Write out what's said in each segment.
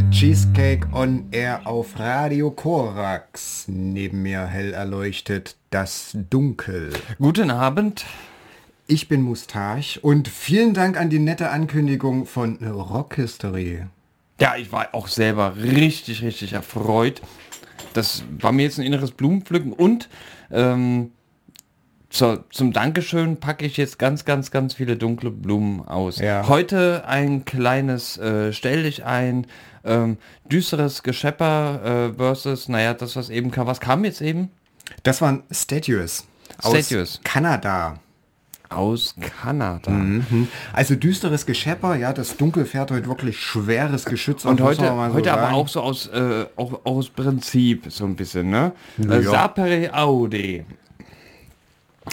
hörte Cheesecake on Air auf Radio Korax. Neben mir hell erleuchtet das Dunkel. Guten Abend. Ich bin Mustache und vielen Dank an die nette Ankündigung von Rock History. Ja, ich war auch selber richtig, richtig erfreut. Das war mir jetzt ein inneres Blumenpflücken und ähm, zur, zum Dankeschön packe ich jetzt ganz, ganz, ganz viele dunkle Blumen aus. Ja. Heute ein kleines äh, Stell dich ein, ähm, düsteres Geschepper äh, versus, naja, das was eben kam. Was kam jetzt eben? Das waren Statues. Statues. Aus Kanada. Aus Kanada. Mhm. Also düsteres Geschepper, ja, das Dunkel fährt heute wirklich schweres Geschütz. Und heute, so heute aber auch so aus, äh, auch, aus Prinzip so ein bisschen, ne? Ja. Äh, Sapere Aude.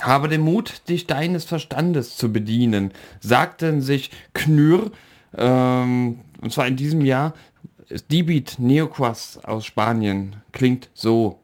Habe den Mut, dich deines Verstandes zu bedienen, sagten sich Knür, ähm, und zwar in diesem Jahr, Dibit Neoquas aus Spanien, klingt so.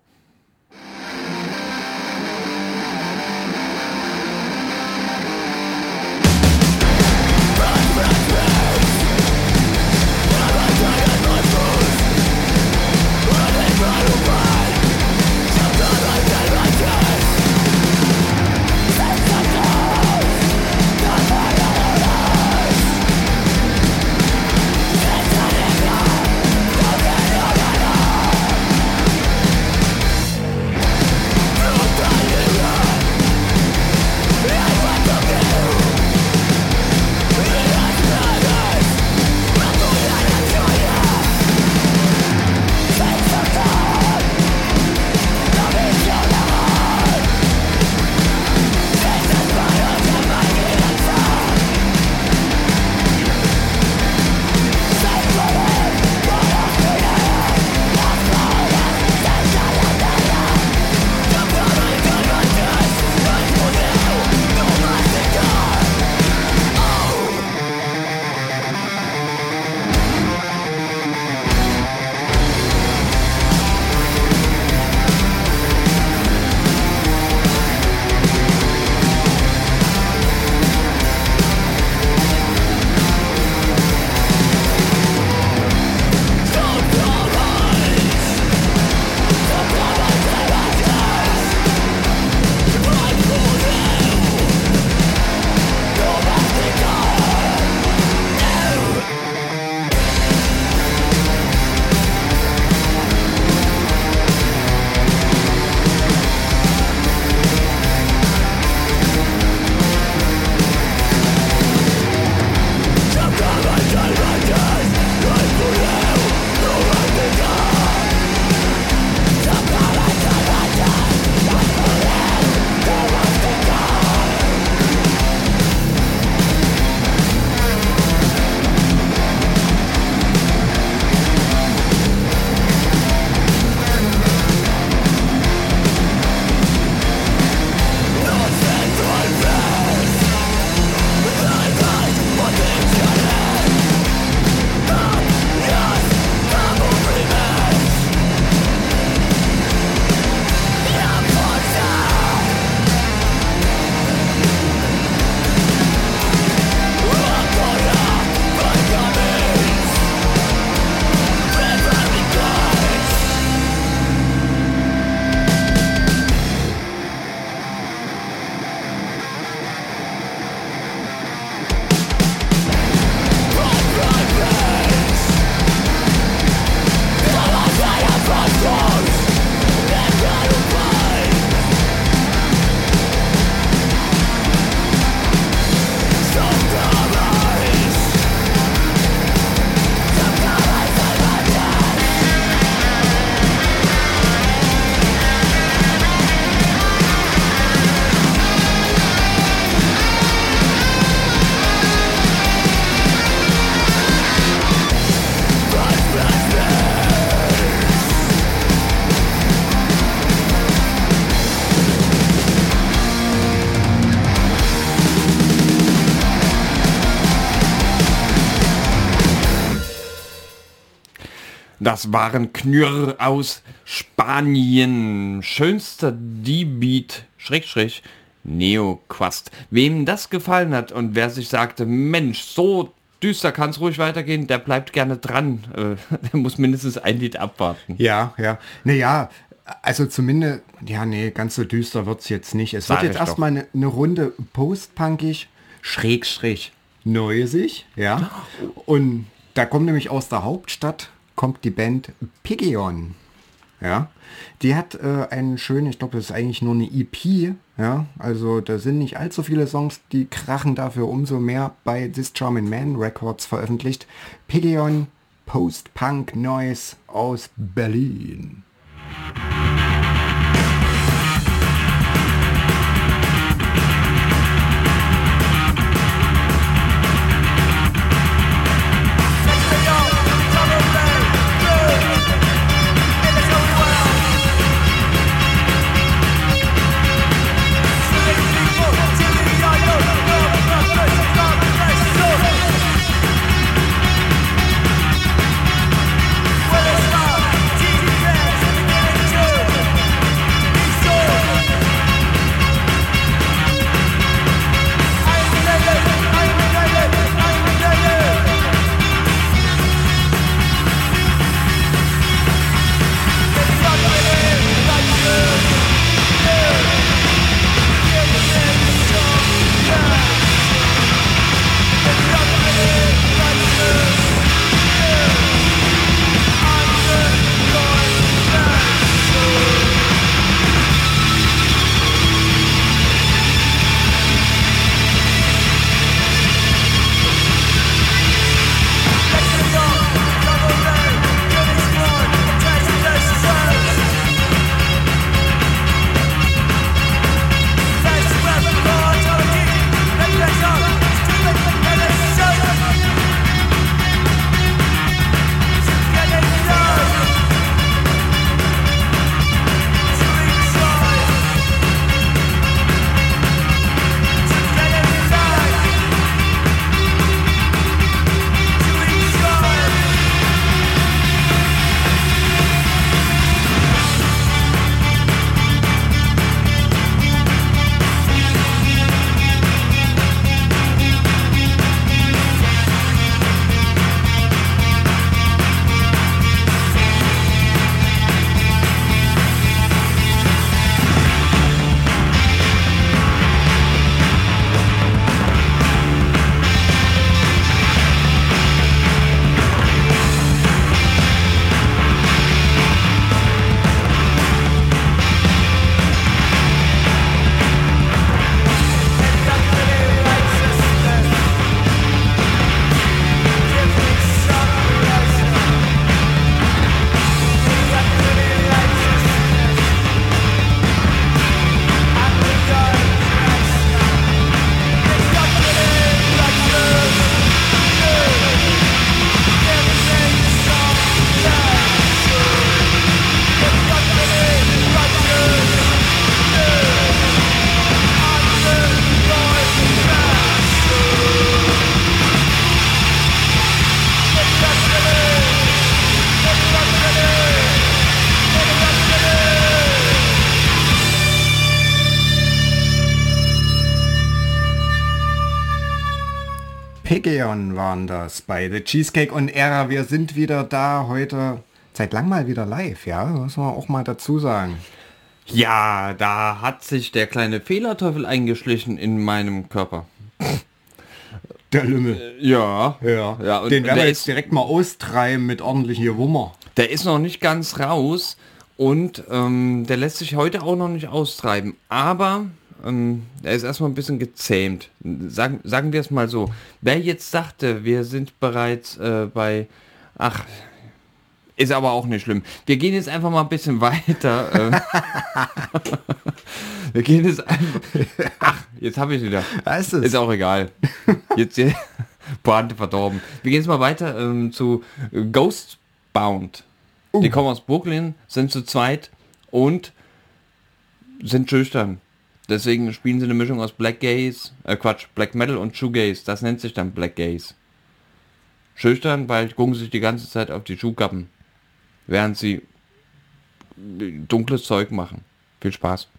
Das waren Knürr aus Spanien. Schönster D-Beat, Schräg, Neoquast. Wem das gefallen hat und wer sich sagte, Mensch, so düster kann es ruhig weitergehen, der bleibt gerne dran. Äh, der muss mindestens ein Lied abwarten. Ja, ja. Naja, also zumindest, ja, nee, ganz so düster wird es jetzt nicht. Es Sag wird jetzt erstmal eine ne Runde postpunkig, schräg, schräg, neusig, ja. Und da kommt nämlich aus der Hauptstadt, kommt die Band Pigeon. Ja, die hat äh, einen schönen, ich glaube, das ist eigentlich nur eine EP, ja, also da sind nicht allzu viele Songs, die krachen dafür umso mehr bei This Charming Man Records veröffentlicht. Pigeon Post-Punk Noise aus Berlin. Pigeon waren das bei The Cheesecake und Era. Wir sind wieder da heute seit lang mal wieder live, ja, muss man auch mal dazu sagen. Ja, da hat sich der kleine Fehlerteufel eingeschlichen in meinem Körper. Der Lümmel. Ja. Ja, Ja, und den werden wir jetzt ist- direkt mal austreiben mit ordentlichem Gewummer. Der ist noch nicht ganz raus und ähm, der lässt sich heute auch noch nicht austreiben. Aber ähm, er ist erstmal ein bisschen gezähmt. Sagen, sagen wir es mal so. Wer jetzt sagte, wir sind bereits äh, bei... Ach, ist aber auch nicht schlimm. Wir gehen jetzt einfach mal ein bisschen weiter. äh. wir gehen jetzt einfach... Ach, jetzt habe ich wieder. Weißt du es? Ist auch egal. Jetzt hier Pointe verdorben. Wir gehen jetzt mal weiter ähm, zu Ghostbound. Die kommen aus Brooklyn, sind zu zweit und sind schüchtern. Deswegen spielen sie eine Mischung aus Black Gaze, äh Quatsch, Black Metal und Shoegaze. Das nennt sich dann Black Gaze. Schüchtern, weil gucken sich die ganze Zeit auf die Schuhkappen. während sie dunkles Zeug machen. Viel Spaß.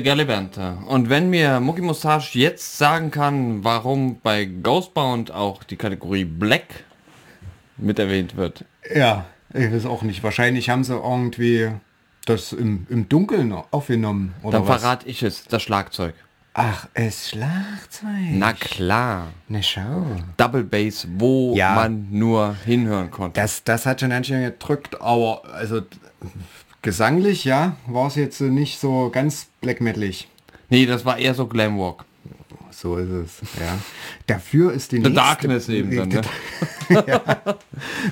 The Gallivanter. Und wenn mir Mucki Mustache jetzt sagen kann, warum bei Ghostbound auch die Kategorie Black mit erwähnt wird. Ja, ich weiß auch nicht. Wahrscheinlich haben sie irgendwie das im, im Dunkeln aufgenommen. Oder Dann verrate ich es, das Schlagzeug. Ach, es Schlagzeug. Na klar. Ne, schau. Double Bass, wo Ja. man nur hinhören konnte. Das, das hat schon ganz schön gedrückt, aber also gesanglich, ja, war es jetzt nicht so ganz black metalig. Nee, das war eher so Glamwalk. So ist es, ja. Dafür ist die The nächste... Darkness eben dann, ne?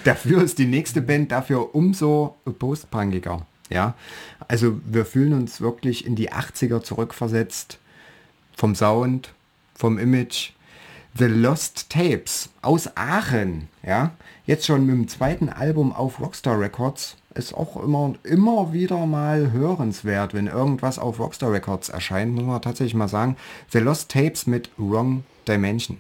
Dafür ist die nächste Band dafür umso postpunkiger. Ja, also wir fühlen uns wirklich in die 80er zurückversetzt. Vom Sound, vom Image. The Lost Tapes aus Aachen. Ja, jetzt schon mit dem zweiten Album auf Rockstar Records. Ist auch immer, immer wieder mal hörenswert, wenn irgendwas auf Rockstar Records erscheint, muss man tatsächlich mal sagen. The Lost Tapes mit Wrong Dimension.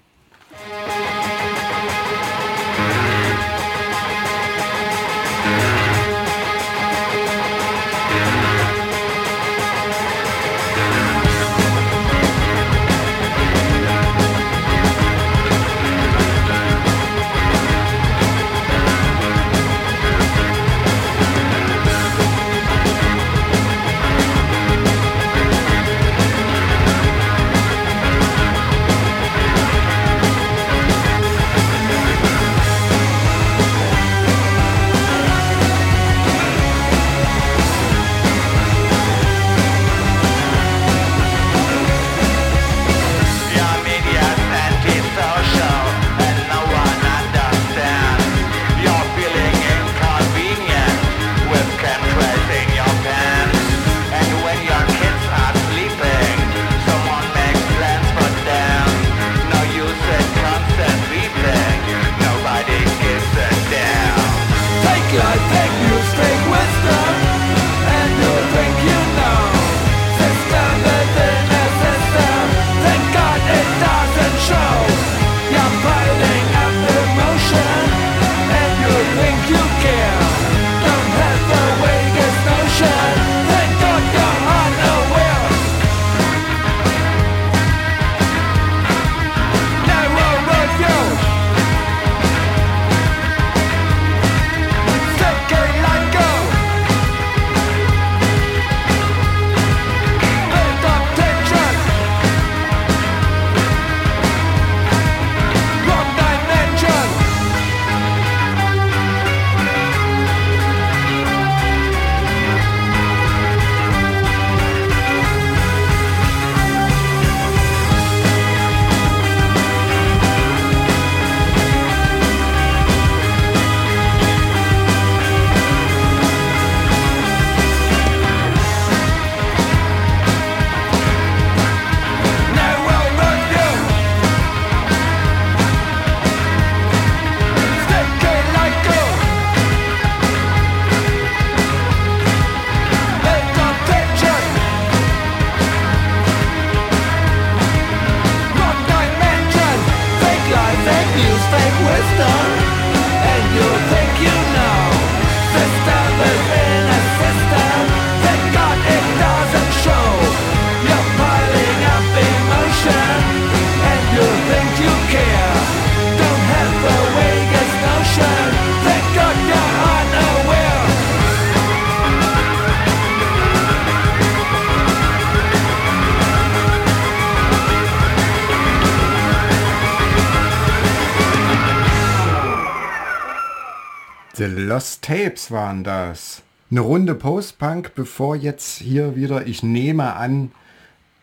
The Lost Tapes waren das. Eine Runde Post-Punk, bevor jetzt hier wieder, ich nehme an,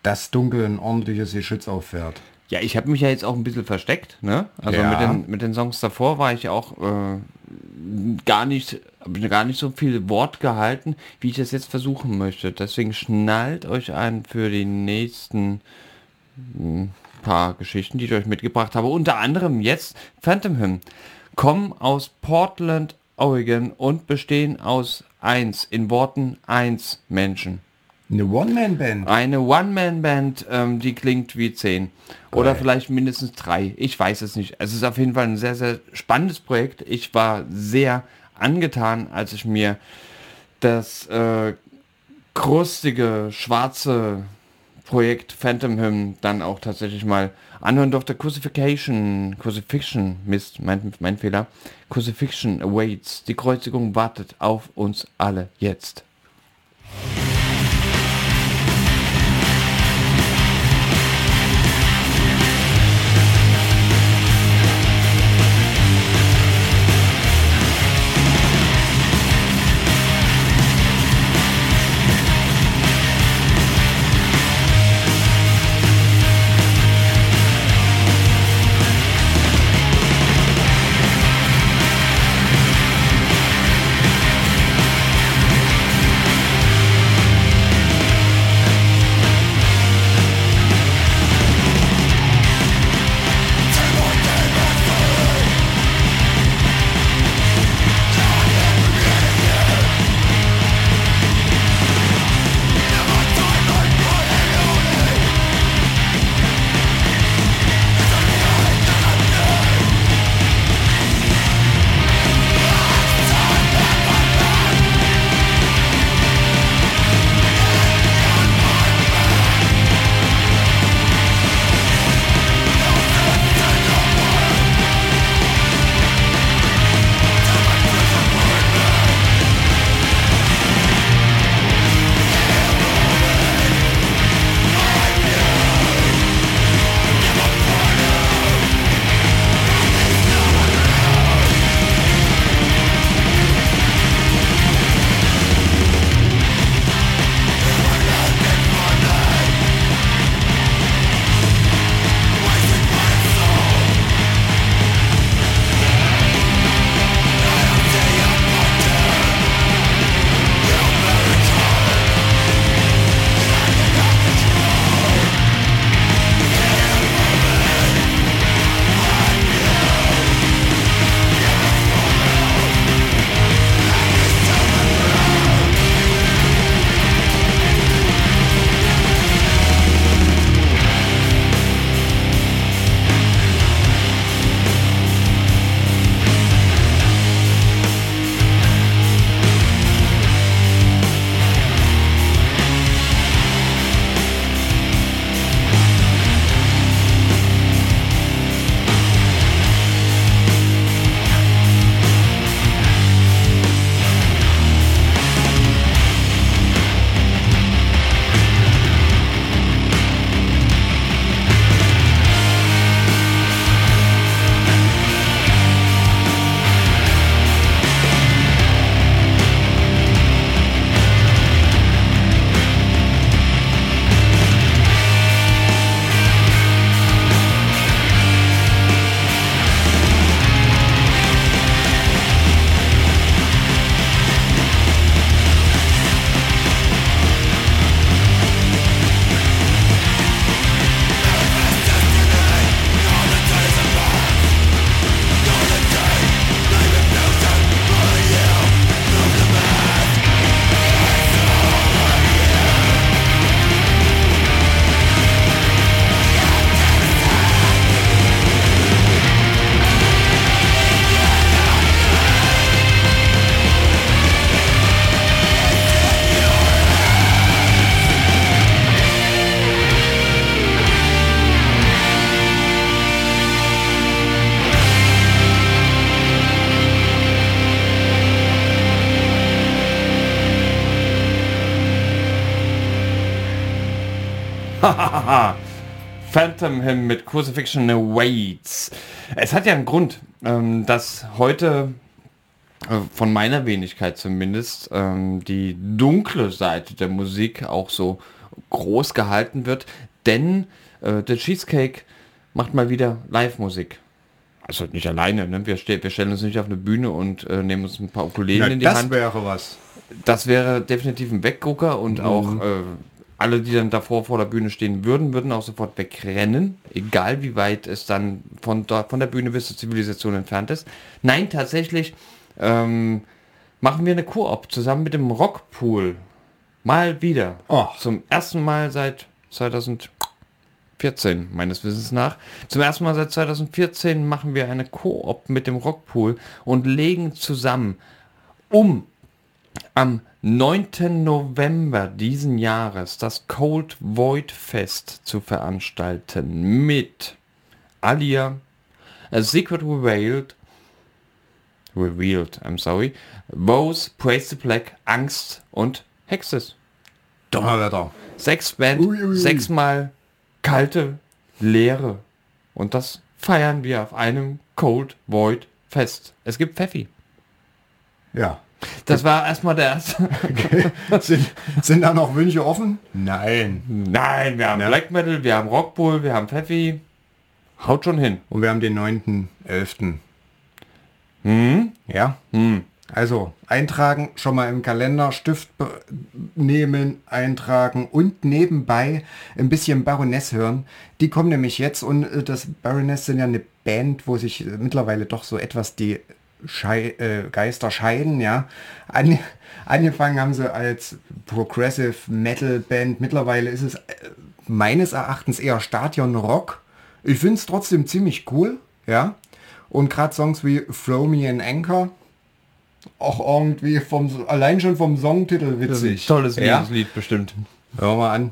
das Dunkel ein ordentliches Geschütz auffährt. Ja, ich habe mich ja jetzt auch ein bisschen versteckt, ne? Also Ja. mit, den, mit den Songs davor war ich auch äh, gar nicht, hab ich gar nicht so viel Wort gehalten, wie ich das jetzt versuchen möchte. Deswegen schnallt euch ein für die nächsten hm, paar Geschichten, die ich euch mitgebracht habe. Unter anderem jetzt Phantom Hymn. Kommen aus Portland, Oregon und bestehen aus eins, in Worten eins Menschen. Eine One-Man-Band. Eine One-Man-Band, ähm, die klingt wie 10. Oder vielleicht mindestens drei. Ich weiß es nicht. Es ist auf jeden Fall ein sehr, sehr spannendes Projekt. Ich war sehr angetan, als ich mir das äh, krustige, schwarze Projekt Phantom Hymn dann auch tatsächlich mal anhören durfte. Crucifixion, Crucifixion, Mist, mein, mein Fehler. Crucifixion awaits. Die Kreuzigung wartet auf uns alle jetzt. Hymn mit Crucifixion Awaits. Es hat ja einen Grund, ähm, dass heute äh, von meiner Wenigkeit zumindest ähm, die dunkle Seite der Musik auch so groß gehalten wird, denn äh, der Cheesecake macht mal wieder Live-Musik. Also nicht alleine, ne? wir, ste wir stellen uns nicht auf eine Bühne und äh, nehmen uns ein paar Ukulelen Na, in die das Hand. wäre was. Das wäre definitiv ein Weggucker und auch äh, alle, die dann davor vor der Bühne stehen würden, würden auch sofort wegrennen, egal wie weit es dann von, dort, von der Bühne bis zur Zivilisation entfernt ist. Nein, tatsächlich ähm, machen wir eine Koop zusammen mit dem Rockpool. Mal wieder. Oh. Zum ersten Mal seit 2014, meines Wissens nach. Zum ersten Mal seit 2014 machen wir eine Koop mit dem Rockpool und legen zusammen um am 9. November diesen Jahres das Cold Void Fest zu veranstalten mit Alia, A Secret Revealed, Revealed, I'm sorry, Woes, Praise the Black, Angst und Hexes. Donnerwetter. Sechs Band, Ui, ui, ui. sechsmal kalte Leere. Und das feiern wir auf einem Cold Void Fest. Es gibt Pfeffi. Ja. Das war erstmal der erste. Sind, sind da noch Wünsche offen? Nein. Nein, wir haben Black Metal, wir haben Rockbull, wir haben Pfeffi. Haut schon hin. Und wir haben den 9.11. Hm? Ja. Also eintragen, schon mal im Kalender, Stift nehmen, eintragen und nebenbei ein bisschen Baroness hören. Die kommen nämlich jetzt und äh, das Baroness sind ja eine Band, wo sich äh, mittlerweile doch so etwas die Schei äh, Geister scheiden, ja. An angefangen haben sie als Progressive Metal Band. Mittlerweile ist es äh, meines Erachtens eher Stadion Rock. Ich finde es trotzdem ziemlich cool, ja. Und gerade Songs wie Throw Me an Anchor, auch irgendwie vom allein schon vom Songtitel witzig. Tolles ja? Lied bestimmt. Hör mal an.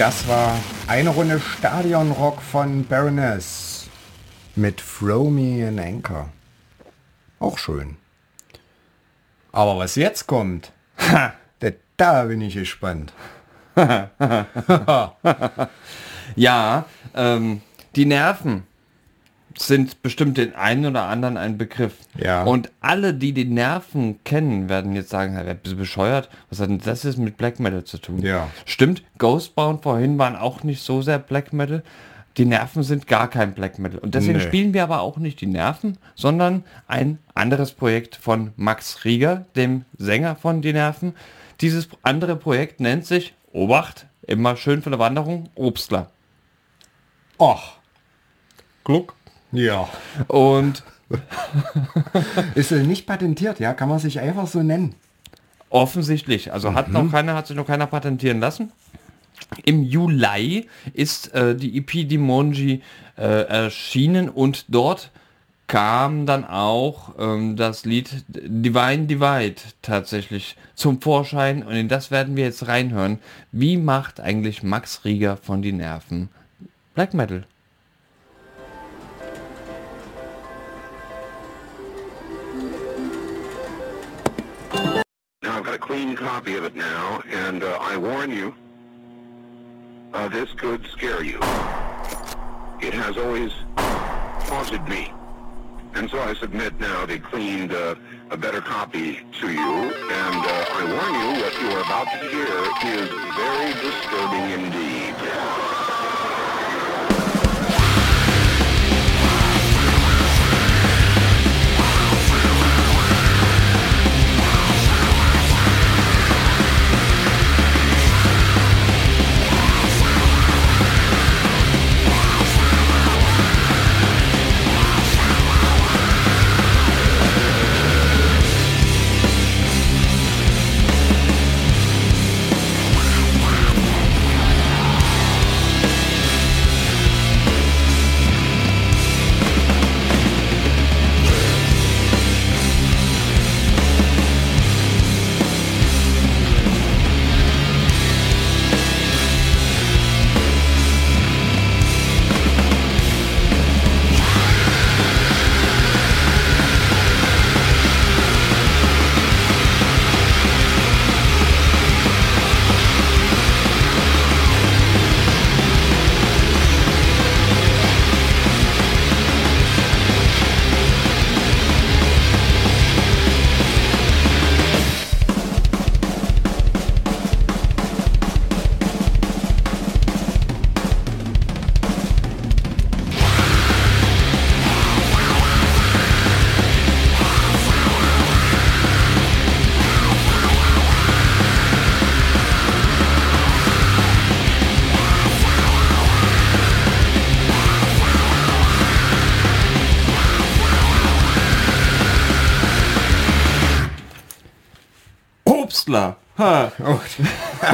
Das war eine Runde Stadionrock von Baroness mit Throw Me an Anchor. Auch schön. Aber was jetzt kommt, ha, da, bin ich gespannt. Ja, ähm, die Nerven sind bestimmt den einen oder anderen ein Begriff. Ja. Und alle, die die Nerven kennen, werden jetzt sagen, "Hey, bist du bescheuert? Was hat denn das jetzt mit Black Metal zu tun? Ja. Stimmt, Ghostbound vorhin waren auch nicht so sehr Black Metal. Die Nerven sind gar kein Black Metal. Und deswegen Nee. spielen wir aber auch nicht die Nerven, sondern ein anderes Projekt von Max Rieger, dem Sänger von Die Nerven. Dieses andere Projekt nennt sich, Obacht, immer schön für eine Wanderung, Obstler. Och. Gluck. Ja. Und Ist nicht patentiert, ja? Kann man sich einfach so nennen. offensichtlich, also hat noch keiner, hat sich noch keiner patentieren lassen. Im Juli ist äh, die EP Dimonji äh, erschienen und dort kam dann auch ähm, das Lied Divine Divide tatsächlich zum Vorschein und in das werden wir jetzt reinhören. Wie macht eigentlich Max Rieger von die Nerven Black Metal? Clean copy of it now, and uh, I warn you, uh, this could scare you. It has always haunted me. And so I submit now the cleaned, uh, a better copy to you, and uh, I warn you what you are about to hear is very disturbing indeed.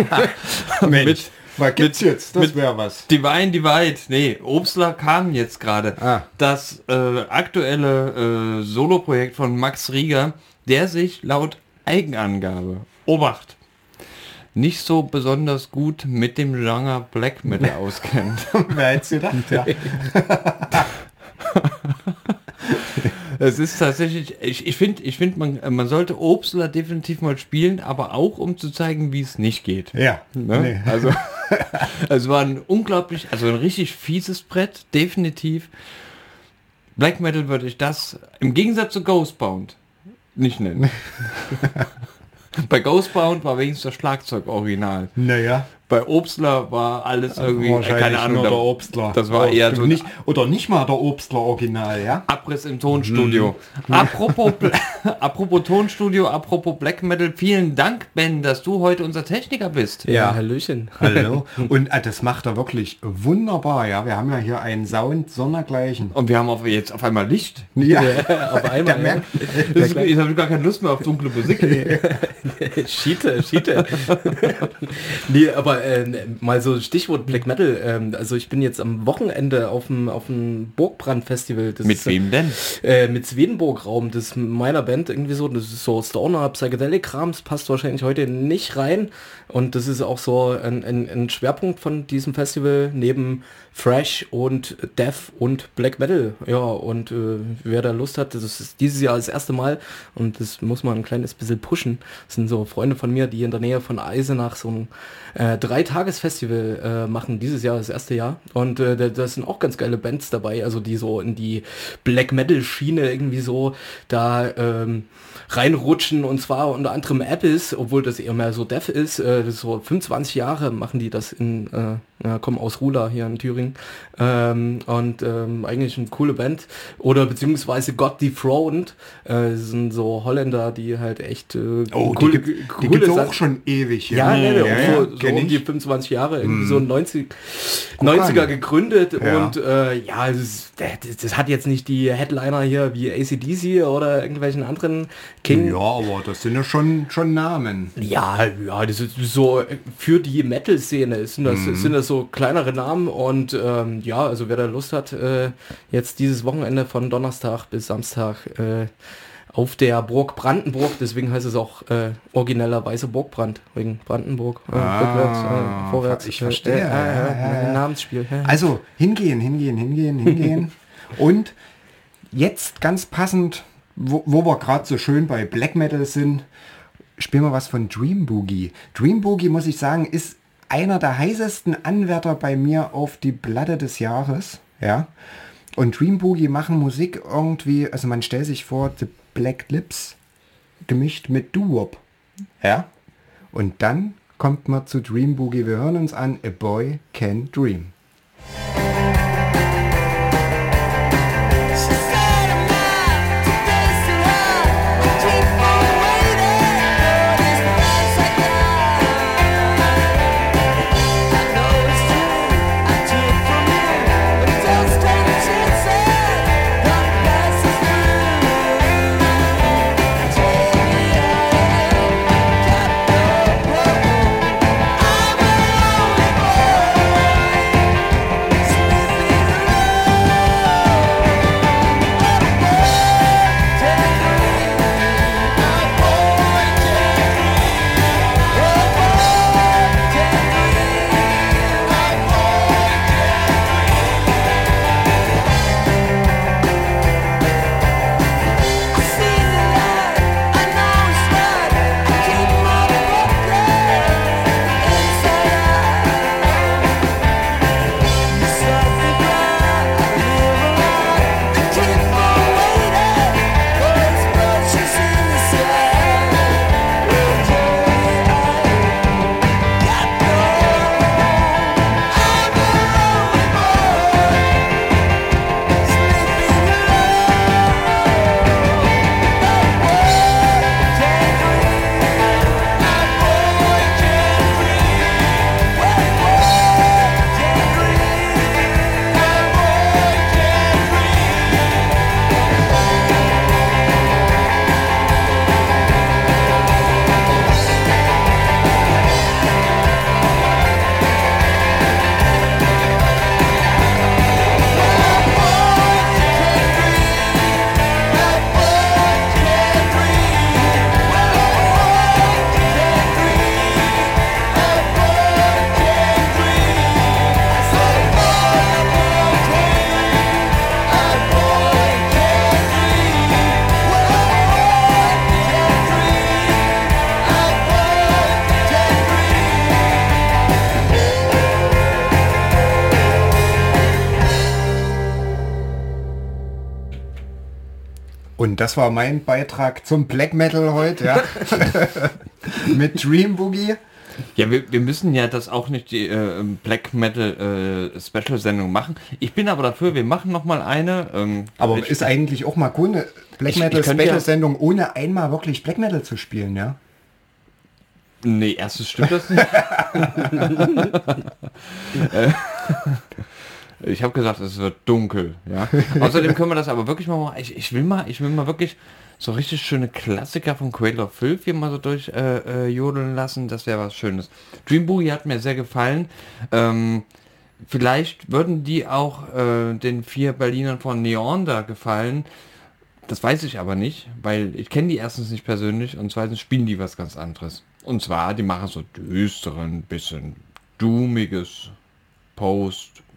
Mensch, was gibt's jetzt? Das mit- wäre was. Divine Divide, nee, Obstler kam jetzt gerade. Ah. Das äh, aktuelle äh, Soloprojekt von Max Rieger, der sich laut Eigenangabe, Obacht, nicht so besonders gut mit dem Genre Black Metal auskennt. Wer hätte gedacht, ja. Es ist tatsächlich, ich, ich finde, ich find, man, man sollte Obstler definitiv mal spielen, aber auch um zu zeigen, wie es nicht geht. Ja. Ne? Nee. Also es war ein unglaublich, also ein richtig fieses Brett, definitiv. Black Metal würde ich das im Gegensatz zu Ghostbound nicht nennen. Bei Ghostbound war wenigstens das Schlagzeug original. Naja. Bei Obstler war alles irgendwie, äh, Wahrscheinlich keine Ahnung, nur der Obstler. das war Oh, eher so nicht, oder nicht mal der Obstler Original, ja? Abriss im Tonstudio. Apropos, Bla- apropos Tonstudio, apropos Black Metal, vielen Dank, Ben, dass du heute unser Techniker bist. Ja, Hallöchen. Hallo. Und äh, das macht er wirklich wunderbar, ja. Wir haben ja hier einen Sound sondergleichen. Und wir haben auf, jetzt auf einmal Licht. Ja, Auf einmal. der merkt, Das ich habe gar keine Lust mehr auf dunkle Musik. ja. Schiete, Schiete. nee, aber aber äh, mal so Stichwort Black Metal. ähm, also ich bin jetzt am Wochenende auf dem auf dem Burgbrand-Festival. Mit ist, wem denn? Äh, mit Swedenburg-Raum. Das ist meiner Band irgendwie so. Das ist so Stoner, Psychedelic-Krams. Passt wahrscheinlich heute nicht rein. Und das ist auch so ein, ein, ein Schwerpunkt von diesem Festival neben Fresh und Death und Black Metal. Ja, und äh, wer da Lust hat, das ist dieses Jahr das erste Mal und das muss man ein kleines bisschen pushen. Das sind so Freunde von mir, die in der Nähe von Eisenach so ein äh, Dreitages-Festival äh, machen, dieses Jahr das erste Jahr. Und äh, da, da sind auch ganz geile Bands dabei, also die so in die Black Metal-Schiene irgendwie so da ähm, reinrutschen und zwar unter anderem Apples, obwohl das eher mehr so Death ist. Äh, so 25 Jahre machen die das in, äh, ja, kommen aus Rula hier in Thüringen. Ähm, und ähm, eigentlich eine coole Band. Oder beziehungsweise God Dethroned. Äh, das sind so Holländer, die halt echt äh, Oh, coole, die, gibt- die coole auch schon ewig. ja, ja, auch ja, so, so um die ich. 25 Jahre, irgendwie so 90, Guck 90er an. gegründet Ja. und äh, ja, das, ist- das, das hat jetzt nicht die Headliner hier wie ACDC oder irgendwelchen anderen King. Ja, aber das sind ja schon, schon Namen. Ja, ja, das ist so für die Metal-Szene sind das, sind das so kleinere Namen und ähm, ja, also wer da Lust hat, äh, jetzt dieses Wochenende von Donnerstag bis Samstag äh, auf der Burg Brandenburg, deswegen heißt es auch äh, originellerweise Burgbrand, wegen Brandenburg, äh, rückwärts, äh, vorwärts. ich äh, verstehe. Äh, äh, Ja, ja. Namensspiel. Also hingehen, hingehen, hingehen, hingehen. Und jetzt ganz passend, wo, wo wir gerade so schön bei Black Metal sind, spielen wir was von Dream Boogie. Dream Boogie, muss ich sagen, ist einer der heißesten Anwärter bei mir auf die Platte des Jahres. Ja. Und Dream Boogie machen Musik irgendwie, also man stellt sich vor, The Black Lips gemischt mit Doo-Wop. Ja. Und dann kommt man zu Dream Boogie. Wir hören uns an A Boy Can Dream. Das war mein Beitrag zum Black Metal heute, ja. Mit Dream Boogie. Ja, wir, wir müssen ja das auch nicht die äh, Black Metal äh, Special Sendung machen. Ich bin aber dafür, wir machen noch mal eine. Ähm, Aber ist eigentlich auch mal cool, eine Black Metal ich ja- Special Sendung, ohne einmal wirklich Black Metal zu spielen, ja. Nee, erstens stimmt das nicht. Ich habe gesagt, es wird dunkel. Ja. Außerdem können wir das aber wirklich mal. Ich, ich will mal, ich will mal wirklich so richtig schöne Klassiker von Cradle of Filth hier mal so durch äh, äh, jodeln lassen. Das wäre was Schönes. Dream Boogie hat mir sehr gefallen. Ähm, vielleicht würden die auch äh, den vier Berlinern von Neon da gefallen. Das weiß ich aber nicht, weil ich kenne die erstens nicht persönlich und zweitens spielen die was ganz anderes. Und zwar, die machen so düsteren, bisschen doomiges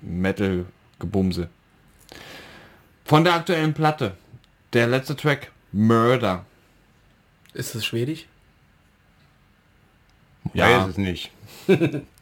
Post-Metal-Gebumse. Von der aktuellen Platte, der letzte Track, Murder. Ist das schwedisch? Ja. Weiß es nicht.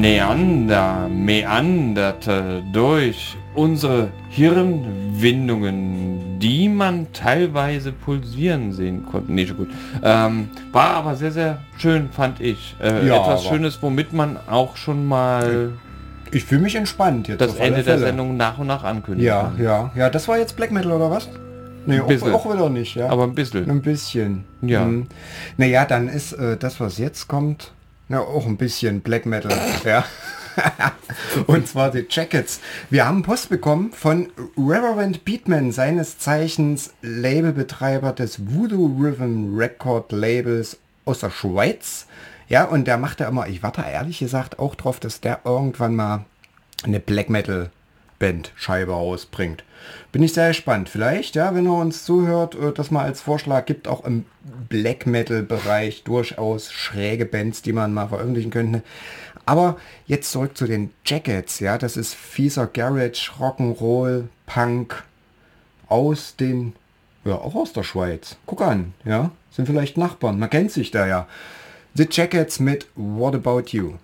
Neander meanderte durch unsere Hirnwindungen, die man teilweise pulsieren sehen konnte. Nee, schon gut. Ähm, war aber sehr, sehr schön, fand ich. Äh, Ja, etwas Schönes, womit man auch schon mal Ich fühle mich entspannt jetzt. das Ende der. Sendung nach und nach ankündigen Ja, kann. ja, ja. Das war jetzt Black Metal oder was? Nee, auch, bisschen. auch wieder nicht, ja. Aber ein bisschen. Ein bisschen. Ja. Hm. Naja, dann ist äh, das, was jetzt kommt, na, auch ein bisschen Black Metal. ja. Und zwar die Jackets. Wir haben Post bekommen von Reverend Beatman, seines Zeichens Labelbetreiber des Voodoo Rhythm Record Labels aus der Schweiz. Ja, und der macht ja immer, ich warte ehrlich gesagt auch drauf, dass der irgendwann mal eine Black Metal Band Scheibe rausbringt. Bin ich sehr gespannt. Vielleicht, ja, wenn er uns zuhört, äh, das mal als Vorschlag gibt, auch im Black Metal Bereich durchaus schräge Bands, die man mal veröffentlichen könnte. Aber jetzt zurück zu den Jackets, ja, das ist fieser Garage, Rock'n'Roll, Punk aus den, ja, auch aus der Schweiz. Guck an, ja, sind vielleicht Nachbarn, man kennt sich da ja. The Jackets mit What About you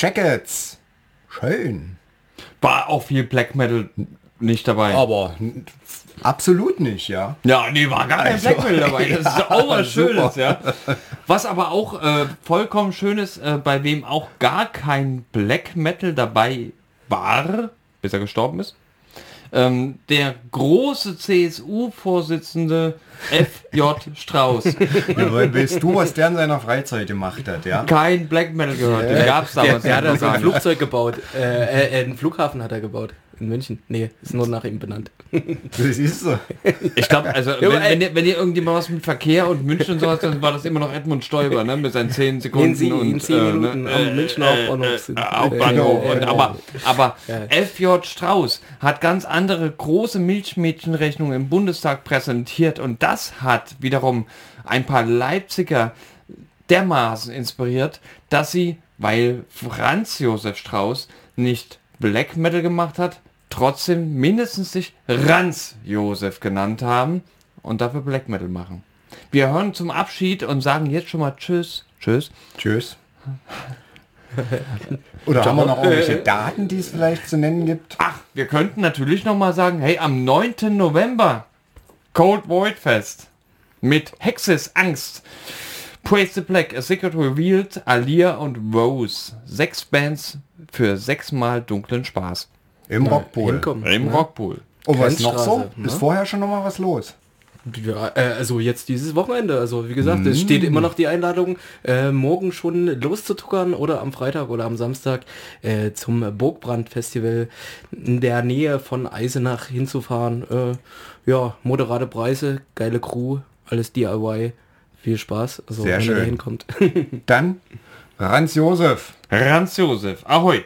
Jackets. Schön. War auch viel Black Metal nicht dabei. Aber absolut nicht, ja. Ja, nee, war gar kein Also, Black Metal dabei. Das ist ja, auch was super. Schönes, ja. Was aber auch äh, vollkommen schön ist, äh, bei wem auch gar kein Black Metal dabei war, bis er gestorben ist, ähm, der große CSU-Vorsitzende F.J. Strauß. Ja, weil willst du, was der in seiner Freizeit gemacht hat, ja? Kein Black Metal gehört, den gab's damals Der hat noch also ein. Flugzeug gebaut. Äh, äh, einen Flughafen hat er gebaut. In München. Nee, ist nur nach ihm benannt. Das ist so. Ich glaube, also Ja, wenn, wenn, ihr, wenn ihr irgendjemand was mit Verkehr und München und sowas, dann war das immer noch Edmund Stoiber, ne? Mit seinen 10 Sekunden In sie- in und 10 Minuten am Münchner Hauptbahnhof sind- äh, Hauptbahnhof. Äh, äh, aber. F.J. Strauß hat ganz andere große Milchmädchenrechnungen im Bundestag präsentiert und das hat wiederum ein paar Leipziger dermaßen inspiriert, dass sie, weil Franz Josef Strauß nicht Black Metal gemacht hat, trotzdem mindestens sich Ranz Josef genannt haben und dafür Black Metal machen. Wir hören zum Abschied und sagen jetzt schon mal Tschüss. Tschüss. Tschüss. Oder haben wir noch irgendwelche Daten, die es vielleicht zu nennen gibt? Ach, wir könnten natürlich noch mal sagen, hey, am 9. November Cold Void Fest mit Hexes Angst. Praise the Black, A Secret Revealed, Alia und Rose. Sechs Bands für sechsmal dunklen Spaß. Im Rockpool. Hinkommen. Im ne? Rockpool. Und was noch so? Ne? Ist vorher schon noch mal was los? Ja, äh, also jetzt dieses Wochenende. Also wie gesagt, es steht immer noch die Einladung, äh, morgen schon loszutuckern oder am Freitag oder am Samstag äh, zum Burgbrand-Festival in der Nähe von Eisenach hinzufahren. Äh, ja, moderate Preise, geile Crew, alles DIY. Viel Spaß. Also Sehr wenn ihr schön. da hinkommt. Dann Ranz Josef. Ranz Josef. Ahoi.